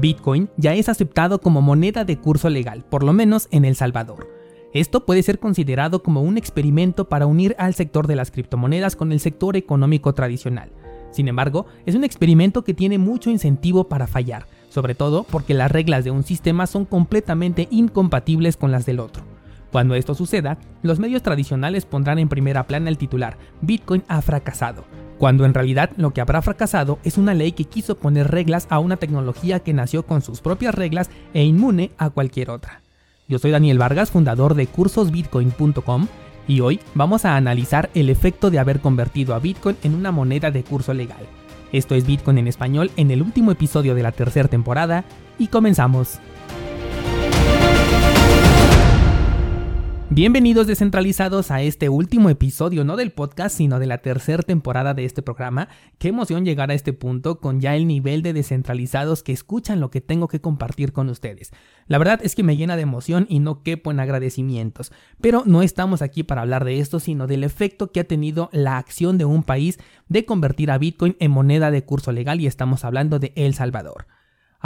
Bitcoin ya es aceptado como moneda de curso legal, por lo menos en El Salvador. Esto puede ser considerado como un experimento para unir al sector de las criptomonedas con el sector económico tradicional. Sin embargo, es un experimento que tiene mucho incentivo para fallar, sobre todo porque las reglas de un sistema son completamente incompatibles con las del otro. Cuando esto suceda, los medios tradicionales pondrán en primera plana el titular Bitcoin ha fracasado, cuando en realidad lo que habrá fracasado es una ley que quiso poner reglas a una tecnología que nació con sus propias reglas e inmune a cualquier otra. Yo soy Daniel Vargas, fundador de cursosbitcoin.com, y hoy vamos a analizar el efecto de haber convertido a Bitcoin en una moneda de curso legal. Esto es Bitcoin en español en el último episodio de la tercera temporada, y comenzamos. Bienvenidos descentralizados a este último episodio, no del podcast, sino de la tercera temporada de este programa. Qué emoción llegar a este punto con ya el nivel de descentralizados que escuchan lo que tengo que compartir con ustedes. La verdad es que me llena de emoción y no quepo en agradecimientos. Pero no estamos aquí para hablar de esto, sino del efecto que ha tenido la acción de un país de convertir a Bitcoin en moneda de curso legal y estamos hablando de El Salvador.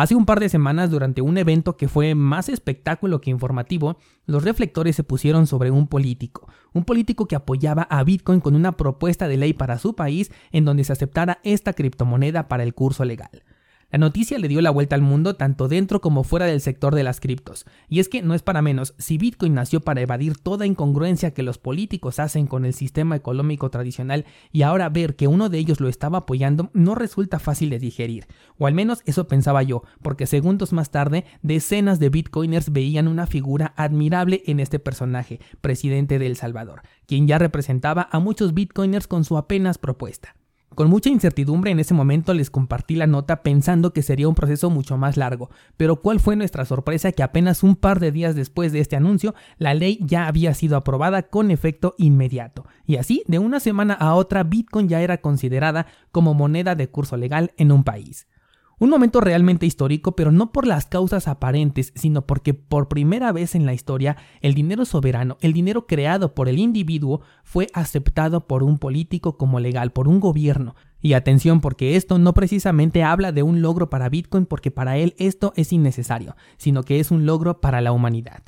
Hace un par de semanas, durante un evento que fue más espectáculo que informativo, los reflectores se pusieron sobre un político, un político que apoyaba a Bitcoin con una propuesta de ley para su país en donde se aceptara esta criptomoneda para el curso legal. La noticia le dio la vuelta al mundo tanto dentro como fuera del sector de las criptos. Y es que no es para menos, si Bitcoin nació para evadir toda incongruencia que los políticos hacen con el sistema económico tradicional y ahora ver que uno de ellos lo estaba apoyando no resulta fácil de digerir. O al menos eso pensaba yo, porque segundos más tarde decenas de Bitcoiners veían una figura admirable en este personaje, presidente de El Salvador, quien ya representaba a muchos Bitcoiners con su apenas propuesta. Con mucha incertidumbre en ese momento les compartí la nota pensando que sería un proceso mucho más largo, pero ¿cuál fue nuestra sorpresa que apenas un par de días después de este anuncio la ley ya había sido aprobada con efecto inmediato? Y así, de una semana a otra, Bitcoin ya era considerada como moneda de curso legal en un país. Un momento realmente histórico, pero no por las causas aparentes, sino porque por primera vez en la historia el dinero soberano, el dinero creado por el individuo, fue aceptado por un político como legal, por un gobierno. Y atención porque esto no precisamente habla de un logro para Bitcoin porque para él esto es innecesario, sino que es un logro para la humanidad.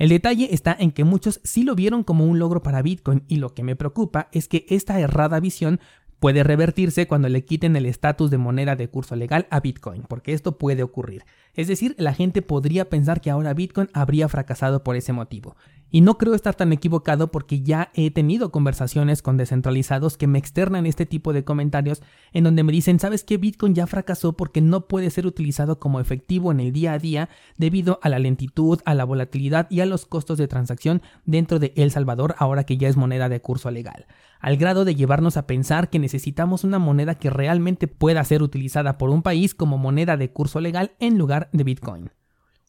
El detalle está en que muchos sí lo vieron como un logro para Bitcoin y lo que me preocupa es que esta errada visión puede revertirse cuando le quiten el estatus de moneda de curso legal a Bitcoin, porque esto puede ocurrir. Es decir, la gente podría pensar que ahora Bitcoin habría fracasado por ese motivo. Y no creo estar tan equivocado porque ya he tenido conversaciones con descentralizados que me externan este tipo de comentarios en donde me dicen, ¿sabes qué? Bitcoin ya fracasó porque no puede ser utilizado como efectivo en el día a día debido a la lentitud, a la volatilidad y a los costos de transacción dentro de El Salvador ahora que ya es moneda de curso legal. Al grado de llevarnos a pensar que necesitamos una moneda que realmente pueda ser utilizada por un país como moneda de curso legal en lugar de Bitcoin.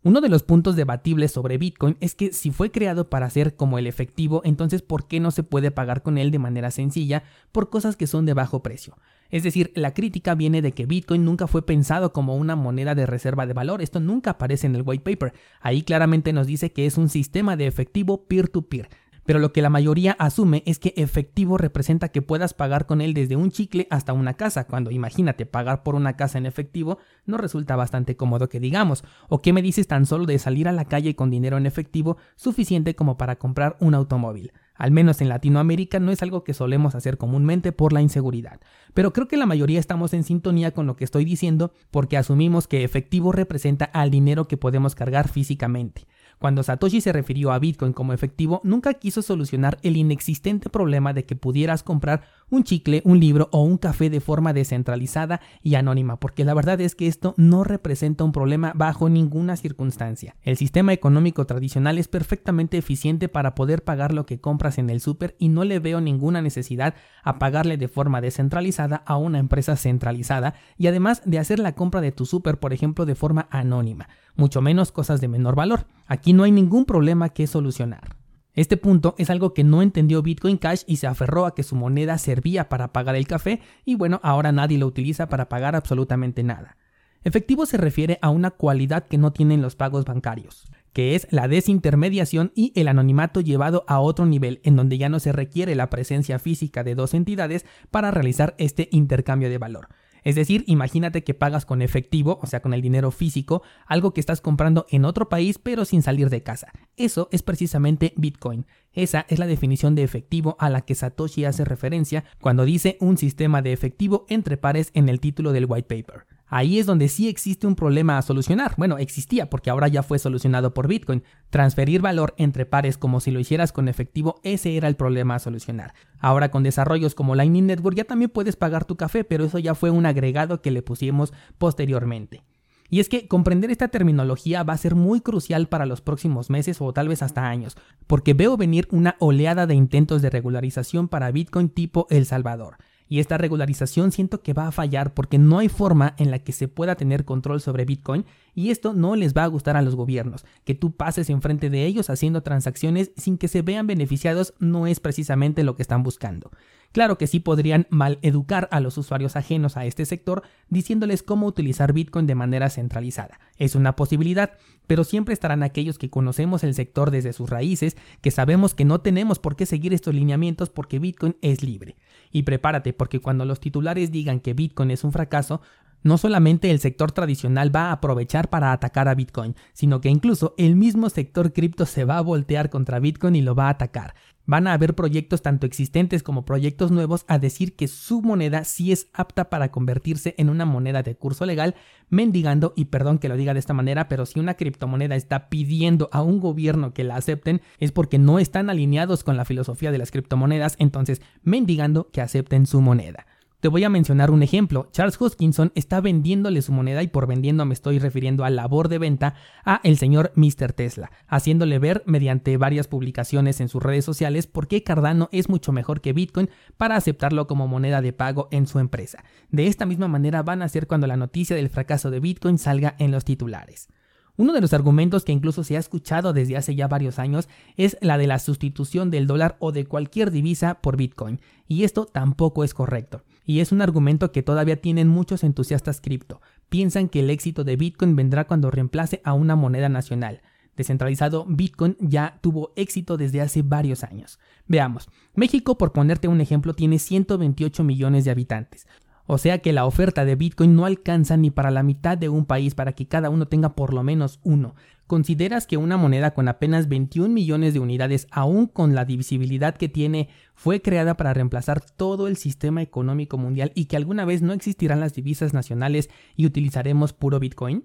Uno de los puntos debatibles sobre Bitcoin es que si fue creado para ser como el efectivo, entonces ¿por qué no se puede pagar con él de manera sencilla por cosas que son de bajo precio? Es decir, la crítica viene de que Bitcoin nunca fue pensado como una moneda de reserva de valor, esto nunca aparece en el white paper. Ahí claramente nos dice que es un sistema de efectivo peer-to-peer, pero lo que la mayoría asume es que efectivo representa que puedas pagar con él desde un chicle hasta una casa, cuando imagínate pagar por una casa en efectivo no resulta bastante cómodo que digamos, o qué me dices tan solo de salir a la calle con dinero en efectivo suficiente como para comprar un automóvil. Al menos en Latinoamérica no es algo que solemos hacer comúnmente por la inseguridad. Pero creo que la mayoría estamos en sintonía con lo que estoy diciendo porque asumimos que efectivo representa al dinero que podemos cargar físicamente. Cuando Satoshi se refirió a Bitcoin como efectivo, nunca quiso solucionar el inexistente problema de que pudieras comprar un chicle, un libro o un café de forma descentralizada y anónima, porque la verdad es que esto no representa un problema bajo ninguna circunstancia. El sistema económico tradicional es perfectamente eficiente para poder pagar lo que compras en el súper y no le veo ninguna necesidad a pagarle de forma descentralizada a una empresa centralizada y además de hacer la compra de tu súper, por ejemplo, de forma anónima, mucho menos cosas de menor valor. Aquí no hay ningún problema que solucionar. Este punto es algo que no entendió Bitcoin Cash y se aferró a que su moneda servía para pagar el café y bueno, ahora nadie lo utiliza para pagar absolutamente nada. Efectivo se refiere a una cualidad que no tienen los pagos bancarios, que es la desintermediación y el anonimato llevado a otro nivel en donde ya no se requiere la presencia física de dos entidades para realizar este intercambio de valor. Es decir, imagínate que pagas con efectivo, o sea, con el dinero físico, algo que estás comprando en otro país pero sin salir de casa. Eso es precisamente Bitcoin. Esa es la definición de efectivo a la que Satoshi hace referencia cuando dice un sistema de efectivo entre pares en el título del white paper. Ahí es donde sí existe un problema a solucionar. Bueno, existía porque ahora ya fue solucionado por Bitcoin. Transferir valor entre pares como si lo hicieras con efectivo, ese era el problema a solucionar. Ahora con desarrollos como Lightning Network ya también puedes pagar tu café, pero eso ya fue un agregado que le pusimos posteriormente. Y es que comprender esta terminología va a ser muy crucial para los próximos meses o tal vez hasta años, porque veo venir una oleada de intentos de regularización para Bitcoin tipo El Salvador. Y esta regularización siento que va a fallar porque no hay forma en la que se pueda tener control sobre Bitcoin y esto no les va a gustar a los gobiernos. Que tú pases enfrente de ellos haciendo transacciones sin que se vean beneficiados no es precisamente lo que están buscando. Claro que sí podrían mal educar a los usuarios ajenos a este sector diciéndoles cómo utilizar Bitcoin de manera centralizada. Es una posibilidad, pero siempre estarán aquellos que conocemos el sector desde sus raíces, que sabemos que no tenemos por qué seguir estos lineamientos porque Bitcoin es libre. Y prepárate porque cuando los titulares digan que Bitcoin es un fracaso, no solamente el sector tradicional va a aprovechar para atacar a Bitcoin, sino que incluso el mismo sector cripto se va a voltear contra Bitcoin y lo va a atacar. Van a haber proyectos tanto existentes como proyectos nuevos a decir que su moneda sí es apta para convertirse en una moneda de curso legal, mendigando, y perdón que lo diga de esta manera, pero si una criptomoneda está pidiendo a un gobierno que la acepten, es porque no están alineados con la filosofía de las criptomonedas, entonces mendigando que acepten su moneda. Te voy a mencionar un ejemplo. Charles Hoskinson está vendiéndole su moneda y por vendiendo me estoy refiriendo a labor de venta a el señor Mr. Tesla, haciéndole ver mediante varias publicaciones en sus redes sociales por qué Cardano es mucho mejor que Bitcoin para aceptarlo como moneda de pago en su empresa. De esta misma manera van a ser cuando la noticia del fracaso de Bitcoin salga en los titulares. Uno de los argumentos que incluso se ha escuchado desde hace ya varios años es la de la sustitución del dólar o de cualquier divisa por Bitcoin, y esto tampoco es correcto. Y es un argumento que todavía tienen muchos entusiastas cripto. Piensan que el éxito de Bitcoin vendrá cuando reemplace a una moneda nacional. Descentralizado, Bitcoin ya tuvo éxito desde hace varios años. Veamos, México, por ponerte un ejemplo, tiene 128 millones de habitantes. O sea que la oferta de Bitcoin no alcanza ni para la mitad de un país para que cada uno tenga por lo menos uno. ¿Consideras que una moneda con apenas 21 millones de unidades, aún con la divisibilidad que tiene, fue creada para reemplazar todo el sistema económico mundial y que alguna vez no existirán las divisas nacionales y utilizaremos puro Bitcoin?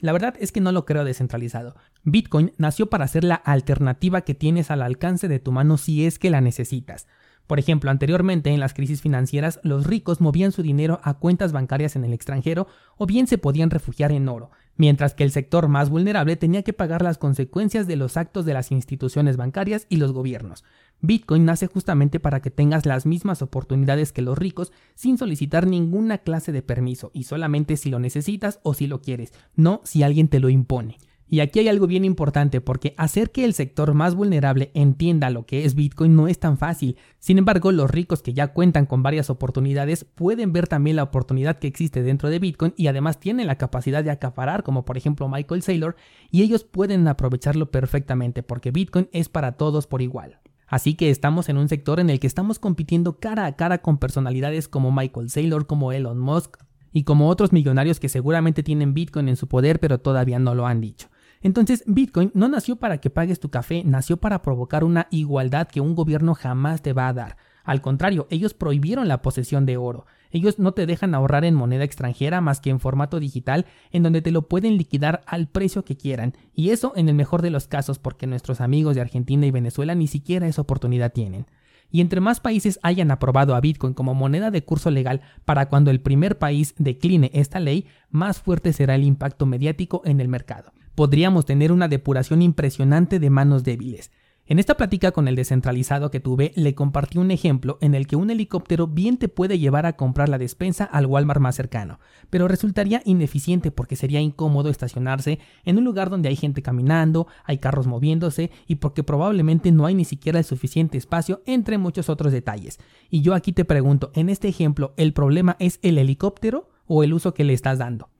La verdad es que no lo creo descentralizado. Bitcoin nació para ser la alternativa que tienes al alcance de tu mano si es que la necesitas. Por ejemplo, anteriormente en las crisis financieras, los ricos movían su dinero a cuentas bancarias en el extranjero o bien se podían refugiar en oro, mientras que el sector más vulnerable tenía que pagar las consecuencias de los actos de las instituciones bancarias y los gobiernos. Bitcoin nace justamente para que tengas las mismas oportunidades que los ricos sin solicitar ninguna clase de permiso y solamente si lo necesitas o si lo quieres, no si alguien te lo impone. Y aquí hay algo bien importante porque hacer que el sector más vulnerable entienda lo que es Bitcoin no es tan fácil. Sin embargo, los ricos que ya cuentan con varias oportunidades pueden ver también la oportunidad que existe dentro de Bitcoin y además tienen la capacidad de acaparar, como por ejemplo Michael Saylor, y ellos pueden aprovecharlo perfectamente porque Bitcoin es para todos por igual. Así que estamos en un sector en el que estamos compitiendo cara a cara con personalidades como Michael Saylor, como Elon Musk y como otros millonarios que seguramente tienen Bitcoin en su poder pero todavía no lo han dicho. Entonces, Bitcoin no nació para que pagues tu café, nació para provocar una igualdad que un gobierno jamás te va a dar. Al contrario, ellos prohibieron la posesión de oro. Ellos no te dejan ahorrar en moneda extranjera más que en formato digital, en donde te lo pueden liquidar al precio que quieran. Y eso en el mejor de los casos, porque nuestros amigos de Argentina y Venezuela ni siquiera esa oportunidad tienen. Y entre más países hayan aprobado a Bitcoin como moneda de curso legal para cuando el primer país decline esta ley, más fuerte será el impacto mediático en el mercado podríamos tener una depuración impresionante de manos débiles. En esta plática con el descentralizado que tuve, le compartí un ejemplo en el que un helicóptero bien te puede llevar a comprar la despensa al Walmart más cercano, pero resultaría ineficiente porque sería incómodo estacionarse en un lugar donde hay gente caminando, hay carros moviéndose y porque probablemente no hay ni siquiera el suficiente espacio, entre muchos otros detalles. Y yo aquí te pregunto, en este ejemplo, ¿el problema es el helicóptero o el uso que le estás dando?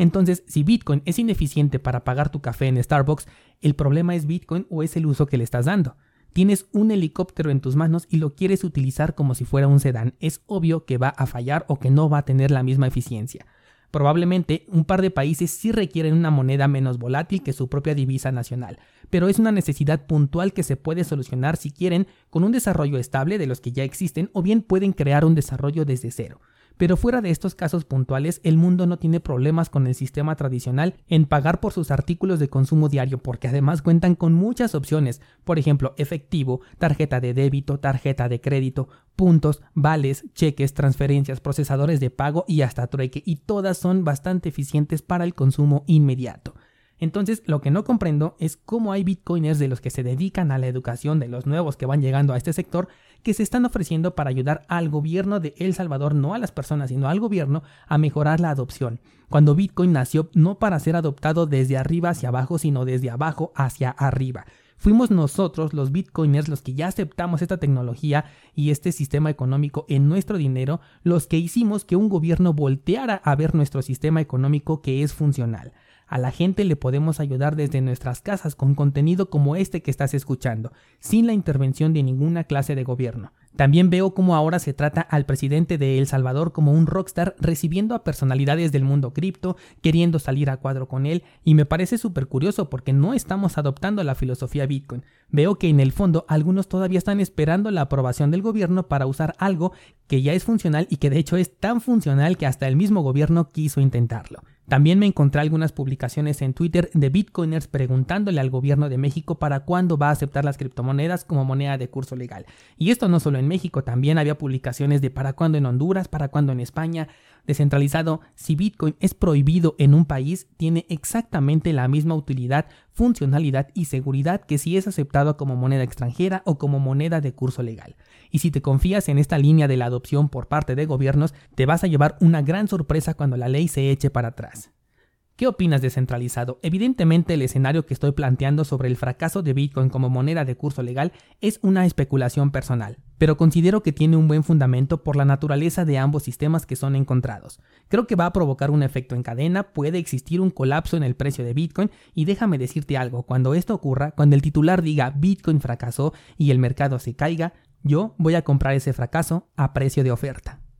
Entonces, si Bitcoin es ineficiente para pagar tu café en Starbucks, ¿el problema es Bitcoin o es el uso que le estás dando? Tienes un helicóptero en tus manos y lo quieres utilizar como si fuera un sedán. Es obvio que va a fallar o que no va a tener la misma eficiencia. Probablemente un par de países sí requieren una moneda menos volátil que su propia divisa nacional, pero es una necesidad puntual que se puede solucionar si quieren con un desarrollo estable de los que ya existen o bien pueden crear un desarrollo desde cero. Pero fuera de estos casos puntuales, el mundo no tiene problemas con el sistema tradicional en pagar por sus artículos de consumo diario porque además cuentan con muchas opciones, por ejemplo, efectivo, tarjeta de débito, tarjeta de crédito, puntos, vales, cheques, transferencias, procesadores de pago y hasta trueque, y todas son bastante eficientes para el consumo inmediato. Entonces, lo que no comprendo es cómo hay bitcoiners de los que se dedican a la educación de los nuevos que van llegando a este sector que se están ofreciendo para ayudar al gobierno de El Salvador, no a las personas, sino al gobierno, a mejorar la adopción. Cuando Bitcoin nació no para ser adoptado desde arriba hacia abajo, sino desde abajo hacia arriba. Fuimos nosotros, los bitcoiners, los que ya aceptamos esta tecnología y este sistema económico en nuestro dinero, los que hicimos que un gobierno volteara a ver nuestro sistema económico que es funcional. A la gente le podemos ayudar desde nuestras casas con contenido como este que estás escuchando, sin la intervención de ninguna clase de gobierno. También veo cómo ahora se trata al presidente de El Salvador como un rockstar recibiendo a personalidades del mundo cripto, queriendo salir a cuadro con él, y me parece súper curioso porque no estamos adoptando la filosofía Bitcoin. Veo que en el fondo algunos todavía están esperando la aprobación del gobierno para usar algo que ya es funcional y que de hecho es tan funcional que hasta el mismo gobierno quiso intentarlo. También me encontré algunas publicaciones en Twitter de bitcoiners preguntándole al gobierno de México para cuándo va a aceptar las criptomonedas como moneda de curso legal. Y esto no solo en México, también había publicaciones de para cuándo en Honduras, para cuándo en España. Descentralizado, si Bitcoin es prohibido en un país, tiene exactamente la misma utilidad, funcionalidad y seguridad que si es aceptado como moneda extranjera o como moneda de curso legal. Y si te confías en esta línea de la adopción por parte de gobiernos, te vas a llevar una gran sorpresa cuando la ley se eche para atrás. ¿Qué opinas descentralizado? Evidentemente el escenario que estoy planteando sobre el fracaso de Bitcoin como moneda de curso legal es una especulación personal, pero considero que tiene un buen fundamento por la naturaleza de ambos sistemas que son encontrados. Creo que va a provocar un efecto en cadena, puede existir un colapso en el precio de Bitcoin y déjame decirte algo, cuando esto ocurra, cuando el titular diga Bitcoin fracasó y el mercado se caiga, yo voy a comprar ese fracaso a precio de oferta.